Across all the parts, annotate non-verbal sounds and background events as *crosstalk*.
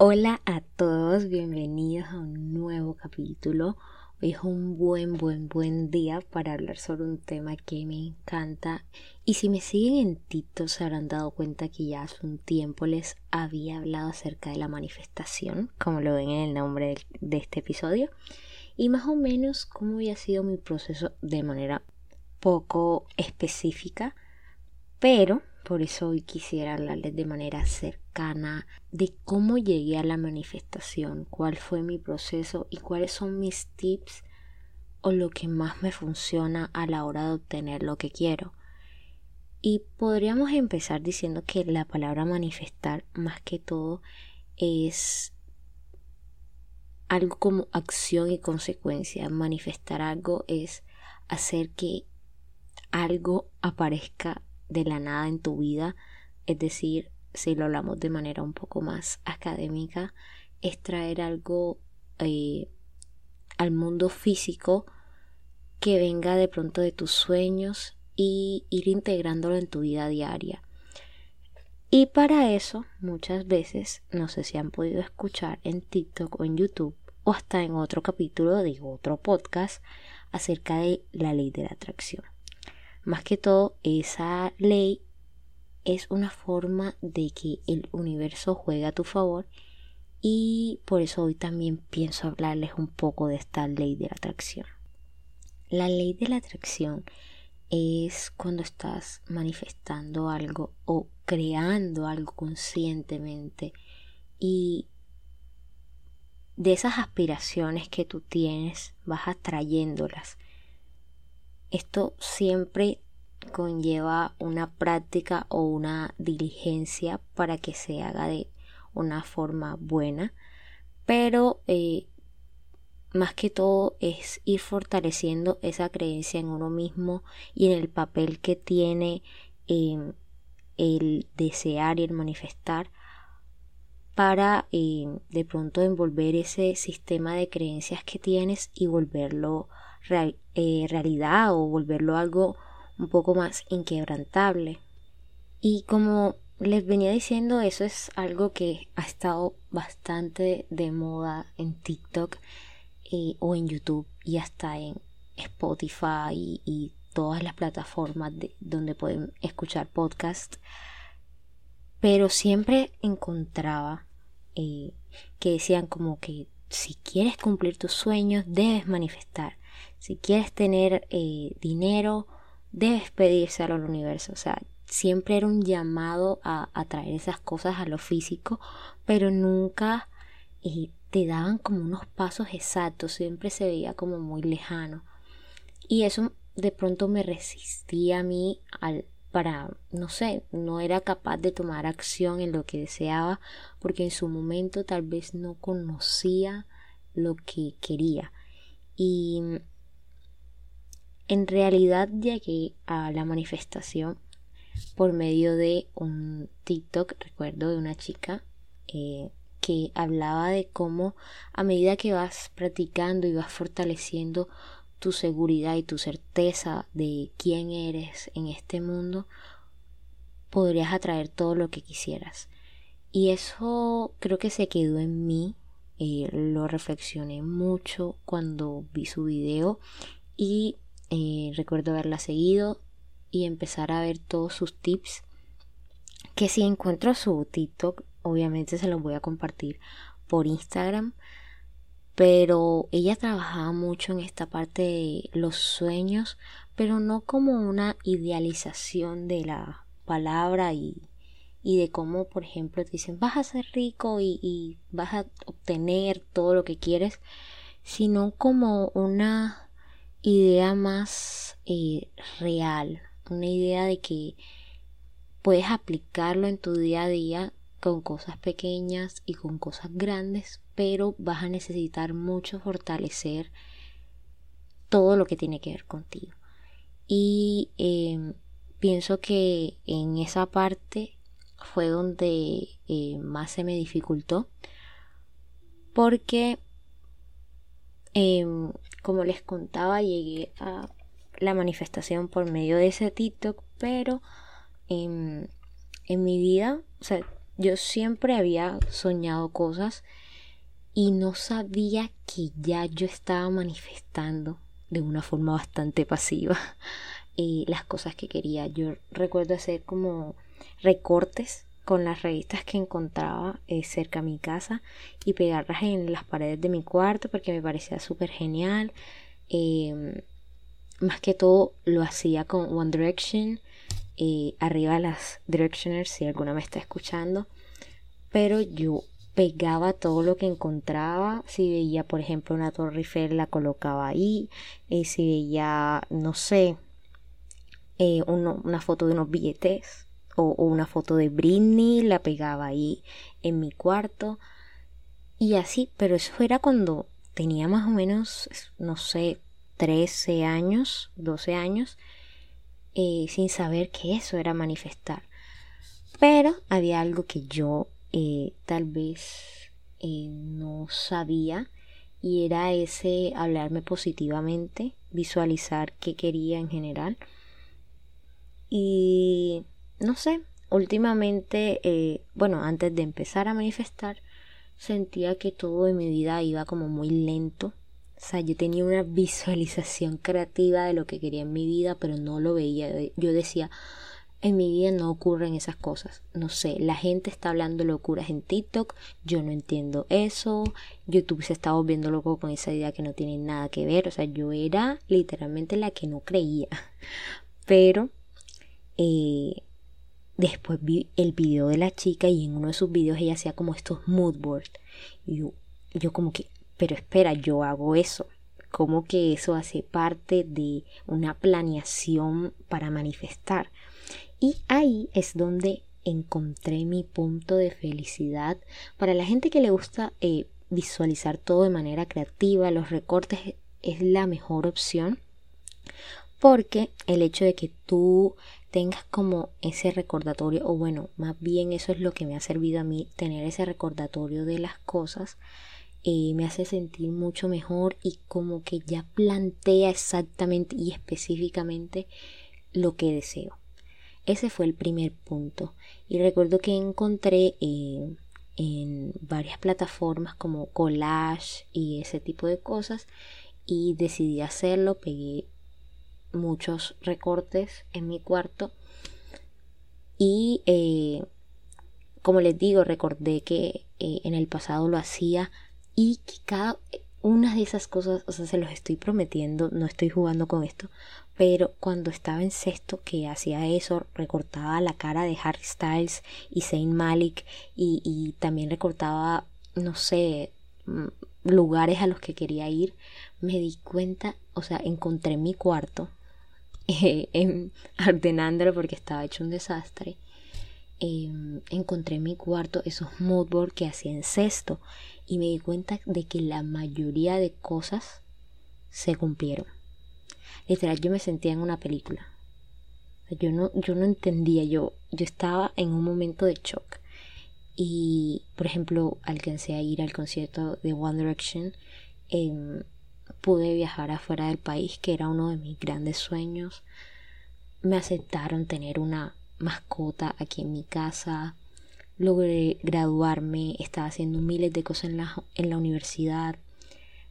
Hola a todos, bienvenidos a un nuevo capítulo. Hoy es un buen, buen, buen día para hablar sobre un tema que me encanta. Y si me siguen en TikTok se habrán dado cuenta que ya hace un tiempo les había hablado acerca de la manifestación, como lo ven en el nombre de este episodio. Y más o menos cómo había sido mi proceso de manera poco específica, pero por eso hoy quisiera hablarles de manera cercana de cómo llegué a la manifestación, cuál fue mi proceso y cuáles son mis tips o lo que más me funciona a la hora de obtener lo que quiero. Y podríamos empezar diciendo que la palabra manifestar más que todo es algo como acción y consecuencia. Manifestar algo es hacer que algo aparezca de la nada en tu vida, es decir, si lo hablamos de manera un poco más académica, es traer algo eh, al mundo físico que venga de pronto de tus sueños y ir integrándolo en tu vida diaria. Y para eso, muchas veces, no sé si han podido escuchar en TikTok o en YouTube o hasta en otro capítulo de otro podcast acerca de la ley de la atracción. Más que todo, esa ley es una forma de que el universo juegue a tu favor y por eso hoy también pienso hablarles un poco de esta ley de la atracción. La ley de la atracción es cuando estás manifestando algo o creando algo conscientemente y de esas aspiraciones que tú tienes vas atrayéndolas. Esto siempre conlleva una práctica o una diligencia para que se haga de una forma buena, pero eh, más que todo es ir fortaleciendo esa creencia en uno mismo y en el papel que tiene em, el desear y el manifestar para em, de pronto envolver ese sistema de creencias que tienes y volverlo eh, realidad o volverlo algo un poco más inquebrantable. Y como les venía diciendo, eso es algo que ha estado bastante de moda en TikTok eh, o en YouTube y hasta en Spotify y, todas las plataformas donde pueden escuchar podcast. Pero siempre encontraba eh, que decían como que si quieres cumplir tus sueños debes manifestar si quieres tener eh, dinero, debes pedírselo al universo. O sea, siempre era un llamado a, traer esas cosas a lo físico, pero nunca eh, te daban como unos pasos exactos, siempre se veía como muy lejano. Y eso de pronto me resistía a mí al para, no sé, no era capaz de tomar acción en lo que deseaba porque en su momento tal vez no conocía lo que quería. Y en realidad llegué a la manifestación por medio de un TikTok, recuerdo, de una chica eh, que hablaba de cómo a medida que vas practicando y vas fortaleciendo tu seguridad y tu certeza de quién eres en este mundo, podrías atraer todo lo que quisieras. Y eso creo que se quedó en mí, eh, lo reflexioné mucho cuando vi su video y eh, recuerdo haberla seguido y empezar a ver todos sus tips. Que si encuentro su TikTok, obviamente se los voy a compartir por Instagram. Pero ella trabajaba mucho en esta parte de los sueños, pero no como una idealización de la palabra y, y de cómo, por ejemplo, te dicen vas a ser rico y, vas a obtener todo lo que quieres, sino como una idea más eh, real, una idea de que puedes aplicarlo en tu día a día con cosas pequeñas y con cosas grandes, pero vas a necesitar mucho fortalecer todo lo que tiene que ver contigo. Y em, pienso que en esa parte fue donde eh, más se me dificultó porque em, como les contaba, llegué a la manifestación por medio de ese TikTok, pero en, en mi vida, o sea, yo siempre había soñado cosas y no sabía que ya yo estaba manifestando de una forma bastante pasiva *laughs* eh, las cosas que quería. Yo recuerdo hacer como recortes con las revistas que encontraba eh, cerca a mi casa y pegarlas en las paredes de mi cuarto porque me parecía súper genial. Em, más que todo lo hacía con One Direction, eh, arriba las Directioners si alguna me está escuchando, pero yo pegaba todo lo que encontraba, si veía por ejemplo una Torre Eiffel la colocaba ahí, y si veía, no sé, eh, una foto de unos billetes o, una foto de Britney, la pegaba ahí en mi cuarto. Y así, pero eso era cuando tenía más o menos, no sé, 13 años, 12 años, sin saber que eso era manifestar. Pero había algo que yo eh, tal vez eh, no sabía y era ese hablarme positivamente, visualizar qué quería en general. Y no sé, últimamente, eh, bueno, antes de empezar a manifestar, sentía que todo en mi vida iba como muy lento. O sea, yo tenía una visualización creativa de lo que quería en mi vida, pero no lo veía. Yo decía, en mi vida no ocurren esas cosas. No sé, la gente está hablando locuras en TikTok, yo no entiendo eso. YouTube se está volviendo loco con esa idea que no tiene nada que ver. O sea, yo era literalmente la que no creía. *laughs* Pero eh, después vi el video de la chica y en uno de sus videos ella hacía como estos mood boards. Y yo, yo como que, pero espera, yo hago eso. Como que eso hace parte de una planeación para manifestar. Y ahí es donde encontré mi punto de felicidad. Para la gente que le gusta eh, visualizar todo de manera creativa, los recortes es la mejor opción. Porque el hecho de que tú tengas como ese recordatorio, o bueno, más bien eso es lo que me ha servido a mí, tener ese recordatorio de las cosas, eh, me hace sentir mucho mejor y como que ya plantea exactamente y específicamente lo que deseo. Ese fue el primer punto. Y recuerdo que encontré eh, en varias plataformas como collage y ese tipo de cosas y decidí hacerlo, pegué muchos recortes en mi cuarto y eh, como les digo recordé que en el pasado lo hacía y que cada una de esas cosas o sea se los estoy prometiendo no estoy jugando con esto pero cuando estaba en sexto que hacía eso recortaba la cara de Harry Styles y Zayn Malik y, también recortaba no sé mm, lugares a los que quería ir me di cuenta o sea encontré mi cuarto *laughs* eh, ordenándolo porque estaba hecho un desastre, em, encontré en mi cuarto esos moodboards que hacía en cesto y me di cuenta de que la mayoría de cosas se cumplieron. Literal, yo me sentía en una película. Yo no, yo no entendía, yo, yo estaba en un momento de shock. Y, por ejemplo, alcancé a ir al concierto de One Direction. en pude viajar afuera del país, que era uno de mis grandes sueños. Me aceptaron tener una mascota aquí en mi casa. Logré graduarme, estaba haciendo miles de cosas en la, en la universidad.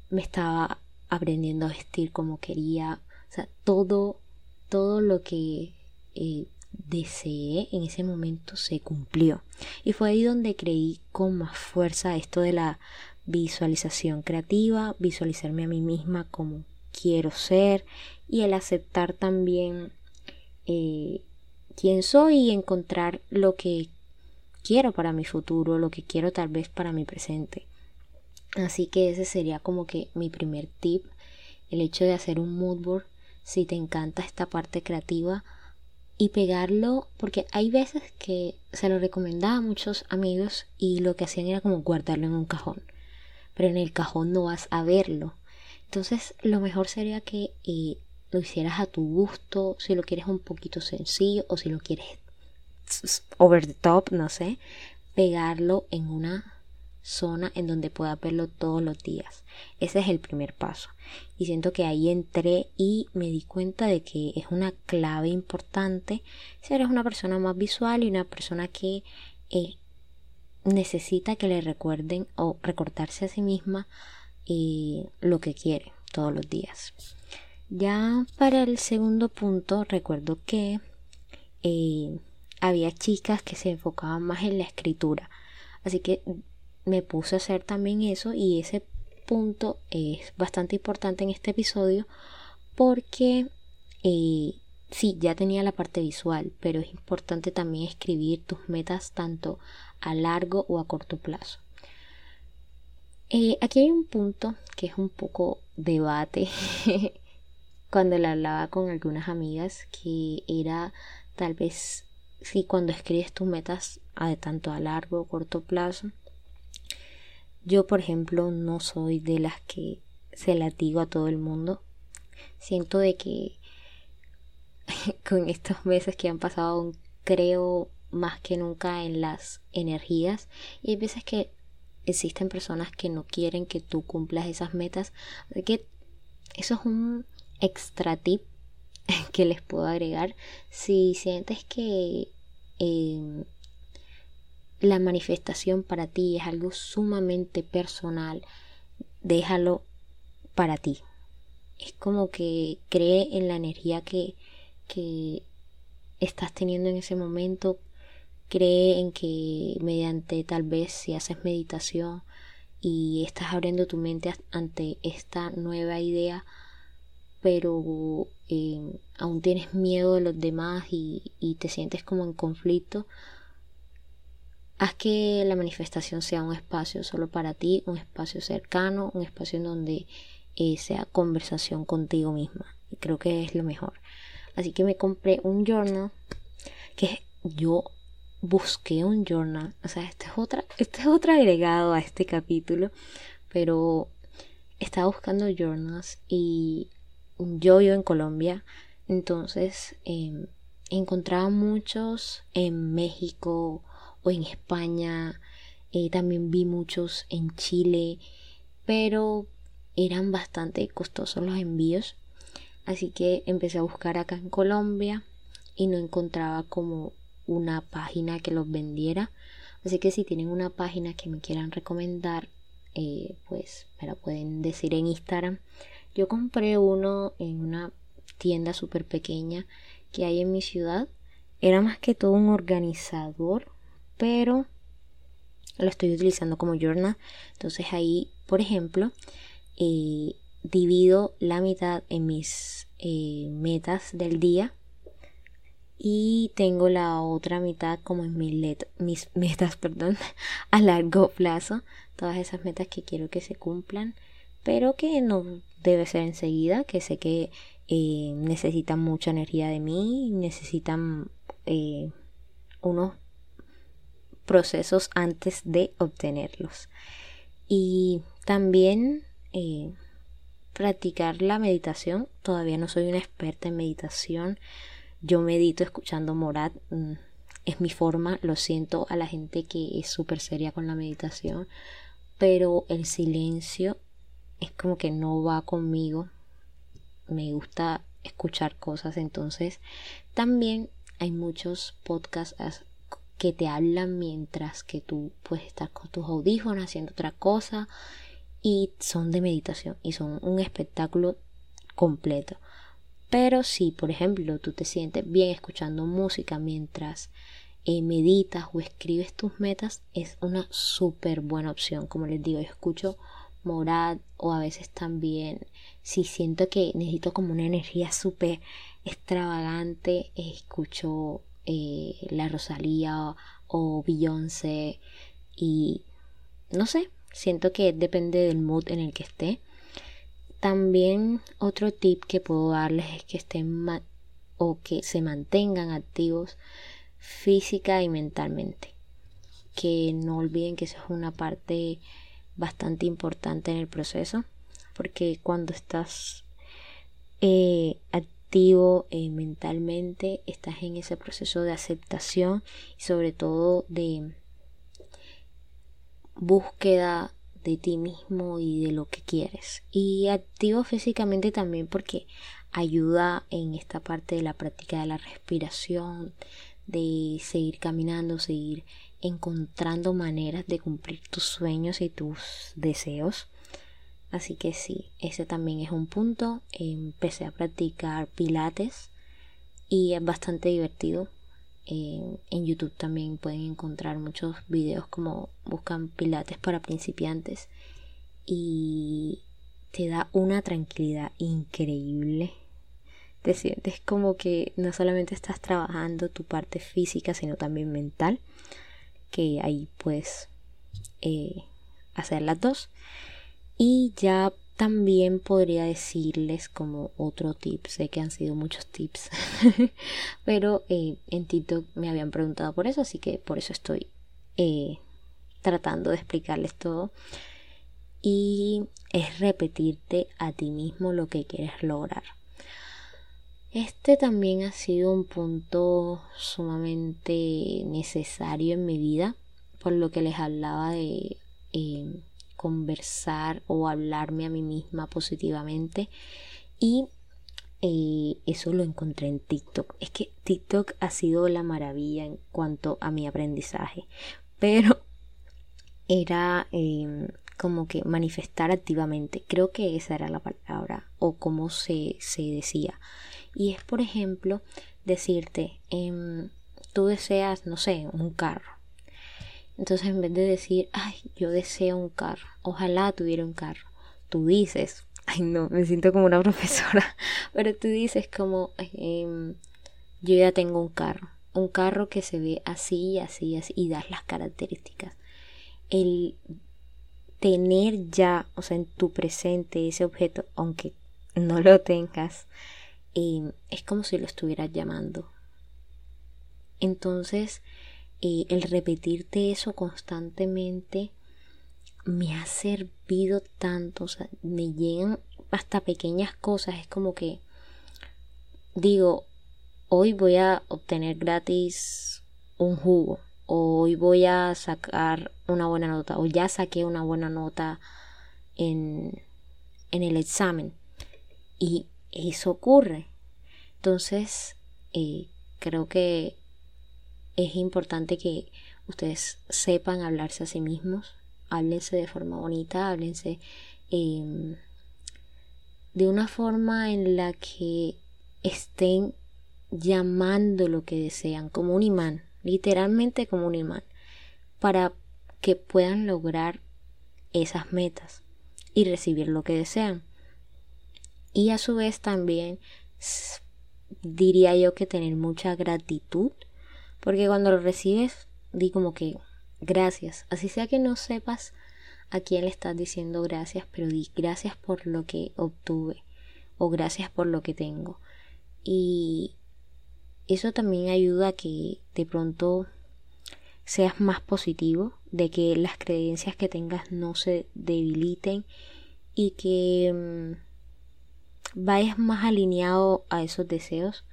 Me estaba aprendiendo a vestir como quería. O sea, todo, todo lo que eh, deseé en ese momento se cumplió. Y fue ahí donde creí con más fuerza esto de la visualización creativa, visualizarme a mí misma como quiero ser y el aceptar también eh, quién soy y encontrar lo que quiero para mi futuro, lo que quiero tal vez para mi presente. Así que ese sería como que mi primer tip, el hecho de hacer un mood board si te encanta esta parte creativa y pegarlo porque hay veces que se lo recomendaba a muchos amigos y lo que hacían era como guardarlo en un cajón pero en el cajón no vas a verlo. Entonces lo mejor sería que eh, lo hicieras a tu gusto, si lo quieres un poquito sencillo o si lo quieres over the top, no sé, pegarlo en una zona en donde pueda verlo todos los días. Ese es el primer paso. Y siento que ahí entré y me di cuenta de que es una clave importante si eres una persona más visual y una persona que eh, necesita que le recuerden o recordarse a sí misma eh, lo que quiere todos los días. Ya para el segundo punto recuerdo que eh, había chicas que se enfocaban más en la escritura. Así que me puse a hacer también eso y ese punto es bastante importante en este episodio porque eh, sí, ya tenía la parte visual, pero es importante también escribir tus metas tanto a largo o a corto plazo. Eh, aquí hay un punto que es un poco debate *laughs* cuando le hablaba con algunas amigas que era tal vez si cuando escribes tus metas a tanto a largo o corto plazo yo, por ejemplo, no soy de las que se latigo a todo el mundo. Siento de que *laughs* con estos meses que han pasado creo más que nunca en las energías y hay veces que existen personas que no quieren que tú cumplas esas metas. Así que eso es un extra tip *laughs* que les puedo agregar. Si sientes que eh, la manifestación para ti es algo sumamente personal, déjalo para ti. Es como que cree en la energía que, que estás teniendo en ese momento, cree en que mediante tal vez si haces meditación y estás abriendo tu mente ante esta nueva idea, pero aún tienes miedo de los demás y, y te sientes como en conflicto, Haz que la manifestación sea un espacio solo para ti, un espacio cercano, un espacio en donde eh, sea conversación contigo misma. Y creo que es lo mejor. Así que me compré un journal que yo busqué un journal. O sea, este es otra, este es otro agregado a este capítulo. Pero estaba buscando journals y yo vivo en Colombia. Entonces em, encontraba muchos en México en España, eh, también vi muchos en Chile, pero eran bastante costosos los envíos. Así que empecé a buscar acá en Colombia y no encontraba como una página que los vendiera. Así que si tienen una página que me quieran recomendar, eh, pues me la pueden decir en Instagram. Yo compré uno en una tienda súper pequeña que hay en mi ciudad. Era más que todo un organizador pero lo estoy utilizando como journal. Entonces ahí, por ejemplo, eh, divido la mitad en mis eh, metas del día y tengo la otra mitad como en mis, mis *laughs* metas perdón, a largo plazo. Todas esas metas que quiero que se cumplan, pero que no debe ser enseguida, que sé que eh, necesitan mucha energía de mí, necesitan unos procesos antes de obtenerlos. Y también eh, practicar la meditación. Todavía no soy una experta en meditación. Yo medito escuchando Morat. Mm, es mi forma. Lo siento a la gente que es súper seria con la meditación. Pero el silencio es como que no va conmigo. Me gusta escuchar cosas. Entonces también hay muchos podcasts que te hablan mientras que tú puedes estar con tus audífonos haciendo otra cosa y son de meditación y son un espectáculo completo. Pero si, por ejemplo, tú te sientes bien escuchando música mientras eh, meditas o escribes tus metas, es una súper buena opción. Como les digo, yo escucho Morad o a veces también si siento que necesito como una energía súper extravagante, escucho eh, la Rosalía o Beyoncé y no sé, siento que depende del mood en el que esté. También otro tip que puedo darles es que estén o que se mantengan activos física y mentalmente. Que no olviden que eso es una parte bastante importante en el proceso, porque cuando estás eh, activo eh, mentalmente, estás en ese proceso de aceptación y sobre todo de búsqueda de ti mismo y de lo que quieres. Y activo físicamente también porque ayuda en esta parte de la práctica de la respiración, de seguir caminando, seguir encontrando maneras de cumplir tus sueños y tus deseos. Así que sí, ese también es un punto. Empecé a practicar pilates y es bastante divertido. en YouTube también pueden encontrar muchos videos como buscan pilates para principiantes y te da una tranquilidad increíble. Te sientes como que no solamente estás trabajando tu parte física, sino también mental, que ahí puedes eh, hacer las dos. Y ya también podría decirles como otro tip, sé que han sido muchos tips, *laughs* pero eh, en TikTok me habían preguntado por eso, así que por eso estoy eh, tratando de explicarles todo. Y es repetirte a ti mismo lo que quieres lograr. Este también ha sido un punto sumamente necesario en mi vida, por lo que les hablaba de eh, conversar o hablarme a mí misma positivamente y eh, eso lo encontré en TikTok. Es que TikTok ha sido la maravilla en cuanto a mi aprendizaje, pero era em, como que manifestar activamente. Creo que esa era la palabra o como se, se decía. Y es, por ejemplo, decirte, em, tú deseas, no sé, un carro entonces en vez de decir, ay, yo deseo un carro, ojalá tuviera un carro, tú dices, *laughs* ay no, me siento como una *laughs* profesora, pero tú dices como, em, yo ya tengo un carro, un carro que se ve así, así, así, y das las características. El tener ya, o sea, en tu presente ese objeto, aunque no lo tengas, es como si lo estuvieras llamando. Entonces, el repetirte eso constantemente me ha servido tanto, o sea, me llegan hasta pequeñas cosas, es como que digo, hoy voy a obtener gratis un jugo, o hoy voy a sacar una buena nota, o ya saqué una buena nota en, en el examen, y eso ocurre. Entonces, eh, creo que es importante que ustedes sepan hablarse a sí mismos, háblense de forma bonita, háblense em, de una forma en la que estén llamando lo que desean como un imán, literalmente como un imán, para que puedan lograr esas metas y recibir lo que desean. Y a su vez también diría yo que tener mucha gratitud porque cuando lo recibes, di como que gracias. Así sea que no sepas a quién le estás diciendo gracias, pero di gracias por lo que obtuve o gracias por lo que tengo. Y eso también ayuda a que de pronto seas más positivo, de que las creencias que tengas no se debiliten y que mm, vayas más alineado a esos deseos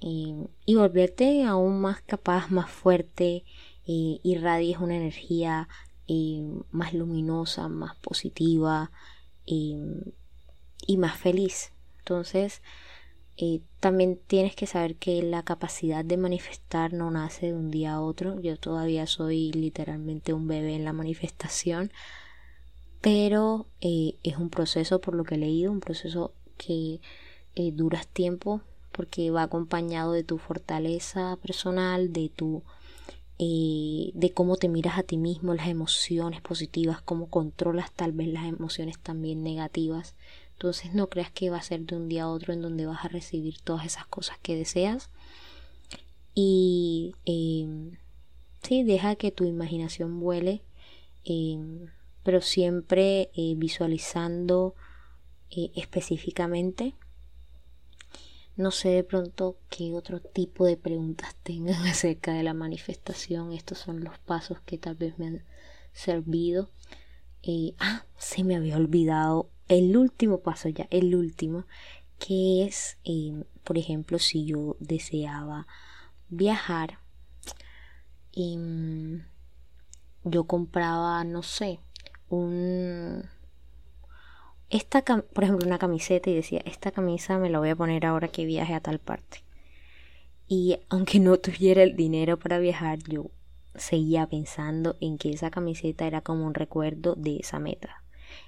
y, volverte aún más capaz, más fuerte, y irradies una energía más luminosa, más positiva y, más feliz. Entonces, eh, también tienes que saber que la capacidad de manifestar no nace de un día a otro. Yo todavía soy literalmente un bebé en la manifestación, pero eh, es un proceso, por lo que he leído, un proceso que eh, dura tiempo, porque va acompañado de tu fortaleza personal, de tu eh, de cómo te miras a ti mismo, las emociones positivas, cómo controlas tal vez las emociones también negativas. Entonces no creas que va a ser de un día a otro en donde vas a recibir todas esas cosas que deseas. Y eh, sí, deja que tu imaginación vuele, em, pero siempre eh, visualizando eh, específicamente no sé de pronto qué otro tipo de preguntas tengan *laughs* acerca de la manifestación. Estos son los pasos que tal vez me han servido. Eh, ah, se me había olvidado el último paso ya, el último, que es, eh, por ejemplo, si yo deseaba viajar, em, yo compraba, no sé, un... Esta, por ejemplo, una camiseta y decía, esta camisa me la voy a poner ahora que viaje a tal parte. Y aunque no tuviera el dinero para viajar, yo seguía pensando en que esa camiseta era como un recuerdo de esa meta.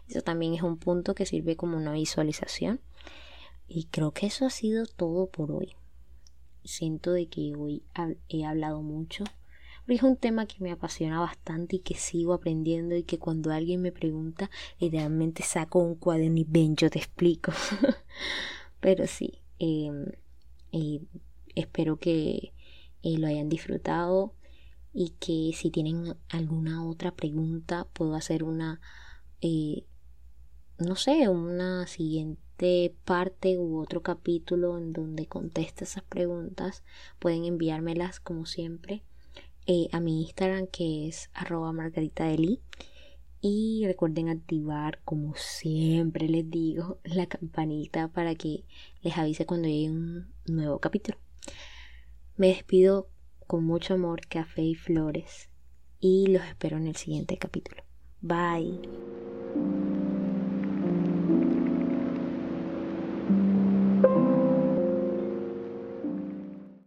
Eso también es un punto que sirve como una visualización. Y creo que eso ha sido todo por hoy. Siento de que hoy he hablado mucho. Pero es un tema que me apasiona bastante y que sigo aprendiendo y que cuando alguien me pregunta, literalmente saco un cuaderno y ven, yo te explico. *laughs* Pero sí, em, espero que eh, lo hayan disfrutado y que si tienen alguna otra pregunta puedo hacer una eh, no sé una siguiente parte u otro capítulo en donde conteste esas preguntas pueden enviármelas como siempre eh, a mi instagram que es arroba y recuerden activar como siempre les digo la campanita para que les avise cuando llegue un nuevo capítulo me despido con mucho amor, café y flores. Y los espero en el siguiente capítulo. Bye.